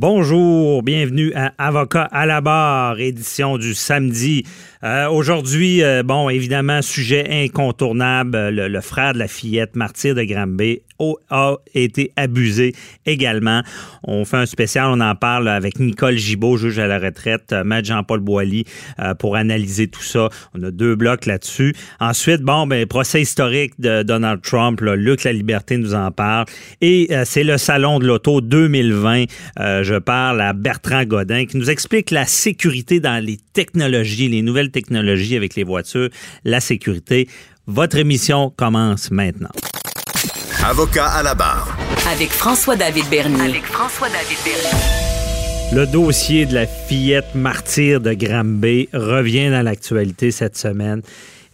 Bonjour, bienvenue à Avocat à la barre, édition du samedi. Euh, Aujourd'hui, euh, bon, évidemment, sujet incontournable, le, le, frère de la fillette, martyr de Granby, a été abusé également. On fait un spécial, on en parle avec Nicole Gibault, juge à la retraite, euh, Maître Jean-Paul Boilly, euh, pour analyser tout ça. On a deux blocs là-dessus. Ensuite, bon, ben, procès historique de Donald Trump, là, Luc La Liberté nous en parle. Et euh, c'est le Salon de l'Auto 2020. je parle à Bertrand Godin qui nous explique la sécurité dans les technologies, les nouvelles technologies avec les voitures, la sécurité. Votre émission commence maintenant. Avocat à la barre. Avec François-David Bernier. Avec François-David Bernier. Le dossier de la fillette martyre de Granby revient dans l'actualité cette semaine.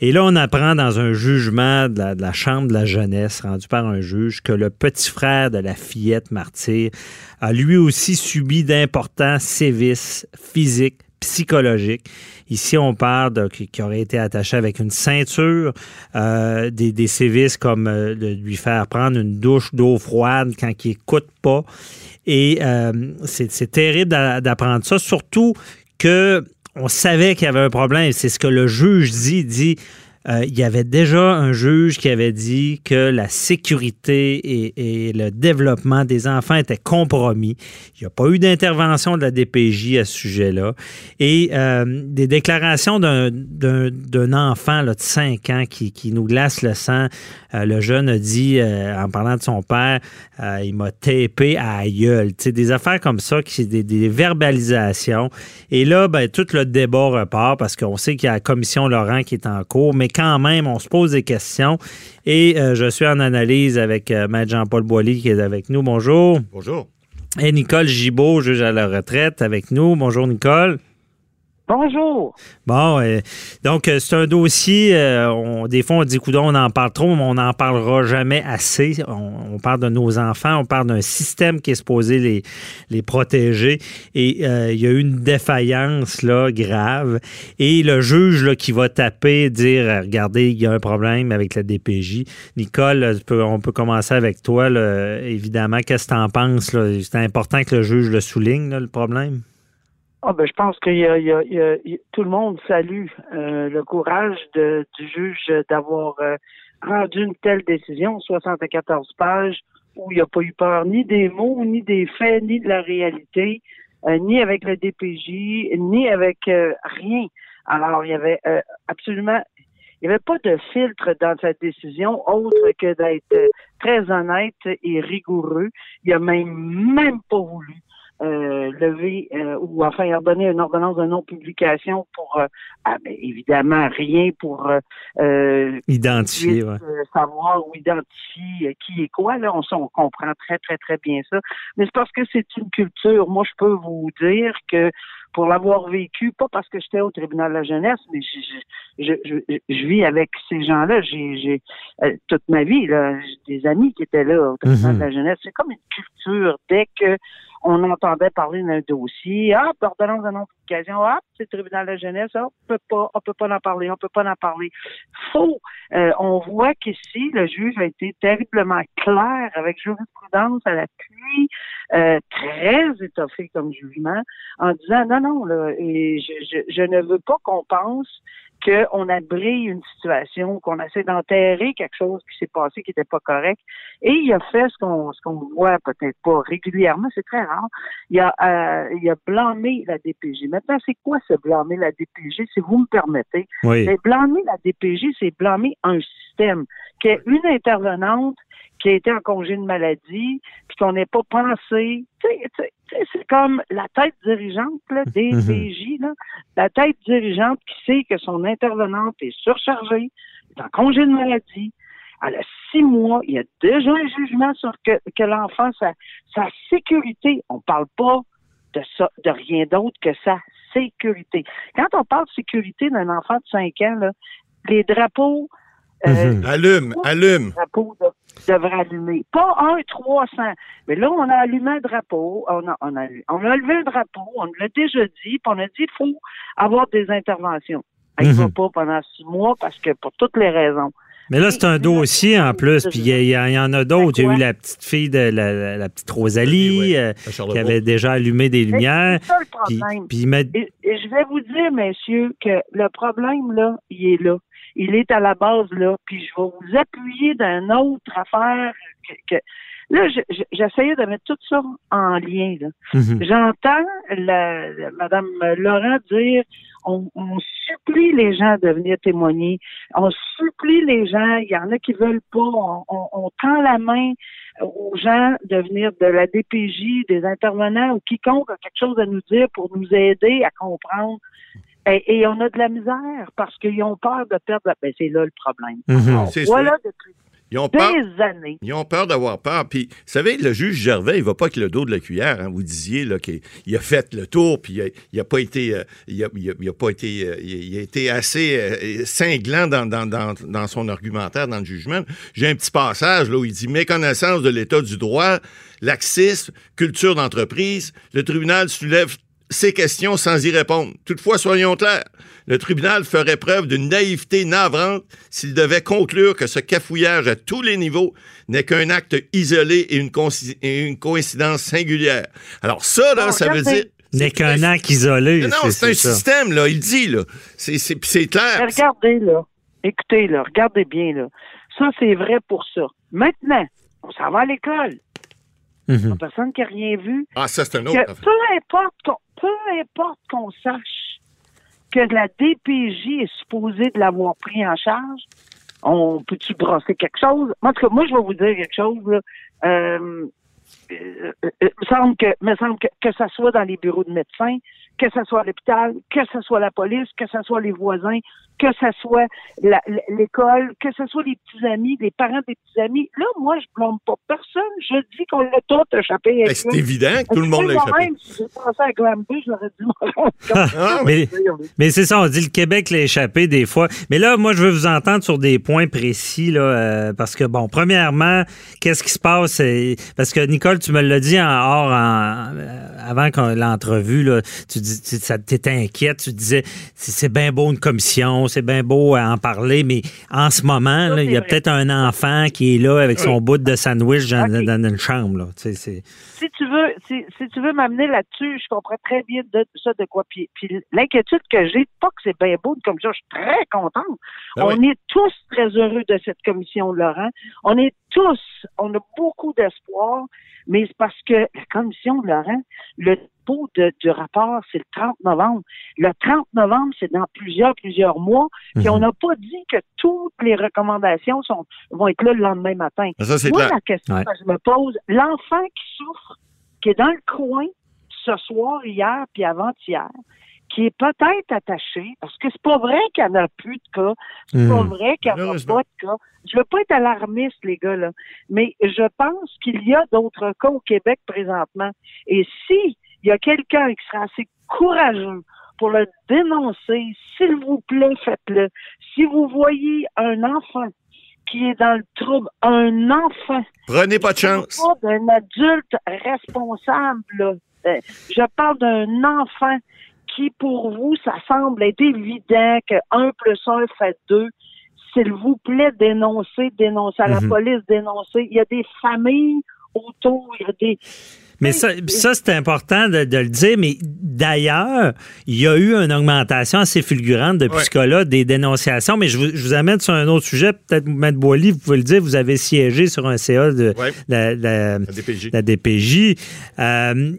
Et là, on apprend dans un jugement de la, de la, Chambre de la jeunesse rendu par un juge que le petit frère de la fillette martyre a lui aussi subi d'importants sévices physiques, psychologiques. Ici, on parle de, qui, qui, aurait été attaché avec une ceinture, euh, des, des, sévices comme euh, de lui faire prendre une douche d'eau froide quand il n'écoute pas. Et euh, c'est terrible d'apprendre ça, surtout que on savait qu'il y avait un problème. C'est ce que le juge dit, dit euh, il y avait déjà un juge qui avait dit que la sécurité et, le développement des enfants étaient compromis. Il n'y a pas eu d'intervention de la DPJ à ce sujet-là. Et euh, des déclarations d'un enfant de 5 ans qui, qui, nous glace le sang. Euh, le jeune a dit, en parlant de son père, il m'a tapé à gueule. sais, des affaires comme ça, qui des, des, verbalisations. Et là, ben, tout le débat repart parce qu'on sait qu'il y a la commission Laurent qui est en cours, mais quand même, on se pose des questions. Et euh, je suis en analyse avec euh, Maître Jean-Paul Boilly qui est avec nous. Bonjour. Bonjour. Et Nicole Gibault, juge à la retraite, avec nous. Bonjour, Nicole. Bonjour. Bon, euh, donc euh, c'est un dossier, euh, des fois on dit coudon, on en parle trop, mais on n'en parlera jamais assez. On, parle de nos enfants, on parle d'un système qui est supposé les, les protéger. Et il y a eu une défaillance là, grave. Et le juge là, qui va taper, dire regardez, il y a un problème avec la DPJ. Nicole, on peut commencer avec toi, évidemment. Qu'est-ce que tu en penses? C'est important que le juge le souligne, le problème? Ah ben, je pense que y y tout le monde salue euh, le courage de, du juge d'avoir euh, rendu une telle décision, 74 pages, où il n'y a pas eu peur ni des mots, ni des faits, ni de la réalité, euh, ni avec le DPJ, ni avec euh, rien. Alors, il y avait euh, absolument il n'y avait pas de filtre dans cette décision autre que d'être très honnête et rigoureux. Il a même même pas voulu euh, lever euh, ou enfin ordonner une ordonnance de non-publication pour euh, ah, ben, évidemment rien pour euh, identifier ouais. savoir ou identifier qui est quoi là. On, on comprend très très très bien ça. Mais c'est parce que c'est une culture. Moi je peux vous dire que pour l'avoir vécu, pas parce que j'étais au tribunal de la jeunesse, mais je, je, je, je vis avec ces gens-là. J'ai euh, toute ma vie, là, j'ai des amis qui étaient là au tribunal mm -hmm. de la jeunesse. C'est comme une culture. Dès que on entendait parler d'un dossier, ah, ordonnance de non-publication, ah, c'est le tribunal de la jeunesse, ah, on peut pas, on peut pas en parler, on peut pas en parler. Faux. Euh, on voit qu'ici, le juge a été terriblement clair avec jurisprudence à l'appui, euh, très étoffé comme jugement, en disant non, non, là, et je, je, je ne veux pas qu'on pense qu'on abrille une situation, qu'on essaie d'enterrer quelque chose qui s'est passé qui n'était pas correct. Et il a fait ce qu'on ce qu'on voit peut-être pas régulièrement, c'est très rare. Il a euh, il a blâmé la DPJ. Maintenant, c'est quoi ce blâmer la DPJ, si vous me permettez? Oui. Blâmer la DPJ, c'est blâmer un système qui est une intervenante qui a été en congé de maladie, puis qu'on n'ait pas pensé. C'est comme la tête dirigeante là, des. PJ, là, la tête dirigeante qui sait que son intervenante est surchargée, est en congé de maladie. Elle a six mois, il y a déjà un jugement sur que, que l'enfant, sa, sa sécurité, on parle pas de ça, de rien d'autre que sa sécurité. Quand on parle de sécurité d'un enfant de 5 ans, là, les drapeaux, euh, Mhm. Allume, allume. les drapeaux de- devraient allumer. Pas un 300. Mais là, on a allumé un drapeau, on a, on a, on a levé un drapeau, on l'a déjà dit, puis on a dit qu'il faut avoir des interventions. Il ne va pas pendant six mois parce que pour toutes les raisons. Mais là, c'est un dossier en plus, puis il y, en a d'autres. Il y a eu la petite fille de la, la- la petite Rosalie Oui, euh, qui avait déjà allumé des lumières. C'est ça le problème. puis et je vais vous dire, messieurs, que le problème, là, il est là. Il est à la base, là. Puis je vais vous appuyer d'une autre affaire que, que- Là, je- je- j'essayais de mettre tout ça en lien, là. Mhm. J'entends la, la- Madame Laurent dire on, on supplie les gens de venir témoigner. On supplie les gens. Il y en a qui veulent pas. On, on- on tend la main aux gens de venir de la DPJ, des intervenants ou quiconque a quelque chose à nous dire pour nous aider à comprendre. Et, et on a de la misère parce qu'ils ont peur de perdre. la- Ben, c'est là le problème. Mhm. Voilà depuis Ils ont peur. des années. Ils ont peur d'avoir peur. Puis, vous savez, le juge Gervais, il va pas avec le dos de la cuillère. hein. Vous disiez qu'il il a fait le tour, puis il a, il a pas été, euh, il a, il a- il a pas été, euh, a, il a été assez euh, cinglant dans, dans, dans, dans son argumentaire, dans le jugement. J'ai un petit passage là où il dit méconnaissance de l'état du droit, laxisme, culture d'entreprise. Le tribunal soulève ces questions sans y répondre. Toutefois, soyons clairs, le tribunal ferait preuve d'une naïveté navrante s'il devait conclure que ce cafouillage à tous les niveaux n'est qu'un acte isolé et une, conci- et une coïncidence singulière. Alors ça, là, ça veut dire... N'est qu'un acte isolé. Non, non, c'est un ça. système, là, il dit, là. C'est- C'est puis c'est clair. Mais regardez, là. Écoutez, là. Regardez bien, là. Ça, c'est vrai pour ça. Maintenant, on s'en va à l'école. Mhm. Personne qui a rien vu. Ah, ça, c'est un autre peu importe qu'on, peu importe qu'on sache que la DPJ est supposée de l'avoir pris en charge, on peut-tu brasser quelque chose? En tout cas, moi, je vais vous dire quelque chose, là. Euh, euh, euh, euh, me semble que, me semble que, que ça soit dans les bureaux de médecins, que ce soit l'hôpital, que ce soit la police, que ce soit les voisins, que ce soit l'école, que ce soit les petits amis, les parents des petits amis. Là, moi, je blâme pas personne. Je dis qu'on l'a tout échappé. Ben, c'est évident que tout le monde l'a échappé. Moi-même, si j'ai pensé à Granby, j'aurais dû m'en rendre compte. Ah, Mais, mais c'est ça, on dit le Québec l'a échappé des fois. Mais là, moi, je veux vous entendre sur des points précis, là, euh, parce que, bon, premièrement, qu'est-ce qui se passe? Parce que, Nicole, tu me l'as dit en hors, en- euh, avant qu'on- l'entrevue, là, tu dis, tu- ça t'étais inquiète, tu disais, c'est bien beau une commission, c'est bien beau à en parler, mais en ce moment, Ça, là, il y a peut-être un enfant qui est là avec son bout de sandwich dans, une chambre, là. Tu sais, c'est- si tu veux, si, si tu veux m'amener là-dessus, je comprends très bien de ça de quoi. Puis, puis l'inquiétude que j'ai, pas que c'est bien beau comme ça, je suis très contente. Ah on est tous très heureux de cette commission, Laurent. On est tous, on a beaucoup d'espoir, mais c'est parce que la commission, Laurent, le dépôt de, du rapport, c'est le 30 novembre. Le 30 novembre, c'est dans plusieurs, plusieurs mois. Puis Mhm. on n'a pas dit que toutes les recommandations sont, vont être là le lendemain matin. Ça, Moi, la question Ouais. que je me pose, l'enfant qui souffre, qui est dans le coin ce soir, hier, puis avant-hier, qui est peut-être attaché, parce que c'est pas vrai qu'il n'y en a plus de cas, c'est pas Mhm. vrai qu'il n'y en a pas de cas. Je veux pas être alarmiste, les gars, là, mais je pense qu'il y a d'autres cas au Québec présentement. Et si il y a quelqu'un qui sera assez courageux pour le dénoncer, s'il vous plaît, faites-le. Si vous voyez un enfant qui est dans le trouble, un enfant Prenez pas de je parle chance. pas d'un adulte responsable. là. Euh, Je parle d'un enfant qui, pour vous, ça semble être évident que 1 plus 1 fait 2. S'il vous plaît, dénoncez, dénoncez à la Mhm. police, dénoncez. Il y a des familles autour, il y a des... Mais ça, ça c'est important de, de le dire. Mais d'ailleurs, il y a eu une augmentation assez fulgurante depuis Ouais. ce cas-là des dénonciations. Mais je vous, je vous amène sur un autre sujet. Peut-être, M. Boily, vous pouvez le dire, vous avez siégé sur un CA de Ouais. la, la- La DPJ. la DPJ. Euh,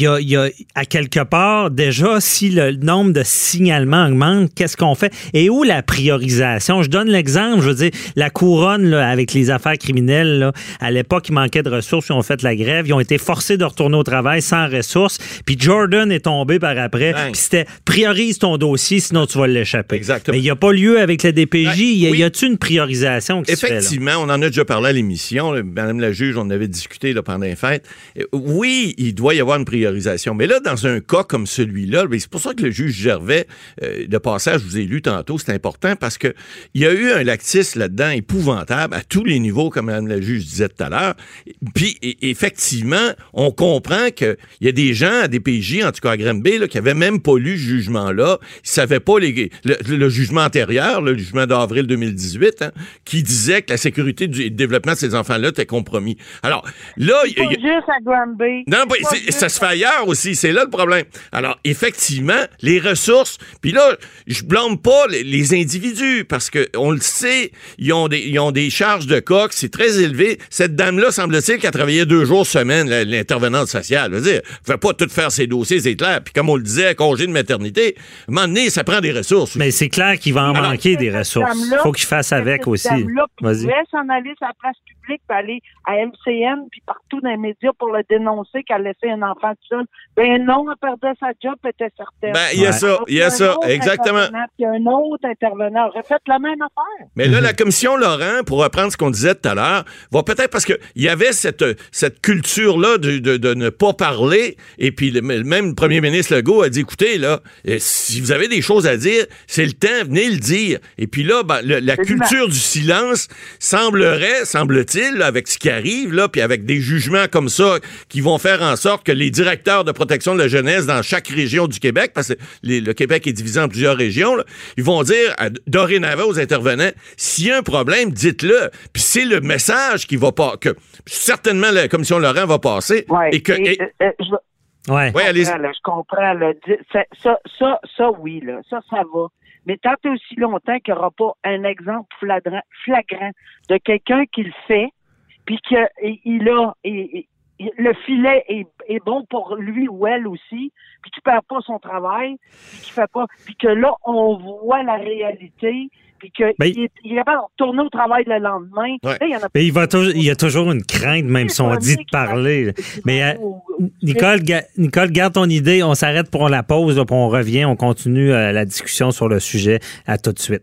y a, il y a, à quelque part, déjà, si le nombre de signalements augmente, qu'est-ce qu'on fait? Et où la priorisation? Je donne l'exemple, je veux dire, la couronne, là, avec les affaires criminelles, là, à l'époque, il manquait de ressources, ils ont fait la grève, ils ont été forcés de retourner au travail sans ressources, puis Jordan est tombé par après, puis c'était priorise ton dossier, sinon tu vas l'échapper. Exactement. Mais il n'y a pas lieu avec la DPJ. Y a- oui. y a-tu une priorisation qui se fait, là? Effectivement, on en a déjà parlé à l'émission. Madame la juge, on en avait discuté là, pendant les fêtes. Oui, il doit y avoir une priorisation priorisation. Mais là, dans un cas comme celui-là, ben, c'est pour ça que le juge Gervais, euh, de passage, je vous ai lu tantôt, c'est important parce que il y a eu un lactis là-dedans épouvantable à tous les niveaux, comme Mme la juge disait tout à l'heure. Puis, effectivement, on comprend qu'il y a des gens à des PJ, en tout cas à Granby, là, qui avaient même pas lu ce jugement-là. Ils savaient pas les, le, le jugement antérieur, le jugement d'avril 2018, hein, qui disait que la sécurité du développement de ces enfants-là était compromis. Alors, là, il y a- Pas juste à Granby. non, Pas c'est- juste ça se fait ailleurs aussi. C'est là le problème. Alors, effectivement, les ressources. Puis là, je blâme pas les, les individus parce que on le sait, ils ont des, ils ont des charges de coque, c'est très élevé. Cette dame-là, semble-t-il, qui a travaillé deux jours semaine, l'intervenante sociale. Je veux dire, elle fait pas tout faire ses dossiers, c'est clair. Puis comme on le disait, congé de maternité, à un moment donné, ça prend des ressources. Mais c'est clair qu'il va en Alors, manquer des ressources. dame-là- faut qu'il fasse avec aussi. dame-là Vas-y. pouvait s'en aller sur la place publique, puis aller à MCN, puis partout dans les médias pour le dénoncer qu'elle laissait un enfant tout seul. Ben non, elle perdait sa job, elle était certaine. Ben, il y a Ouais. ça, il y a ça, exactement. Puis un autre intervenant aurait fait la même affaire. Mais là, la commission Laurent, pour reprendre ce qu'on disait tout à l'heure, va peut-être parce qu'il y avait cette, cette culture-là de, de- de ne pas parler. Et puis, le, même le premier ministre Legault a dit écoutez, là, euh, si vous avez des choses à dire, c'est le temps, venez le dire. Et puis là, ben, le- la culture du silence semblerait, semble-t-il, avec ce qui arrive, là, puis avec des jugements comme ça qui vont faire en sorte que les directeurs de protection de la jeunesse dans chaque région du Québec, parce que les- le Québec est divisé en plusieurs régions, là, ils vont dire à- dorénavant aux intervenants, s'il y a un problème, dites-le. Puis c'est le message qui va pas, que certainement la commission Laurent va passer. Ouais. Et que, Et, et- euh, euh, je, Ouais. ouais, allez comprends, là, je comprends. Là, ça, ça, ça, ça, oui, là, ça, ça va. Mais tant et aussi longtemps qu'il n'y aura pas un exemple flagrant, flagrant de quelqu'un qui le fait, puis qu'il a, et le filet est, est bon pour lui ou elle aussi, puis qu'il perd pas son travail, puis qu'il fait pas, puis que là, on voit la réalité, puis qu'il Ben, est, il est capable de retourner au travail le lendemain. Ouais. Là, il y en a Mais il, va toujours- il y a toujours une crainte, même si on dit de parler. Mais euh, Nicole, ga- Nicole, garde ton idée. On s'arrête pour la pause, là, puis on revient. On continue euh, la discussion sur le sujet. À tout de suite.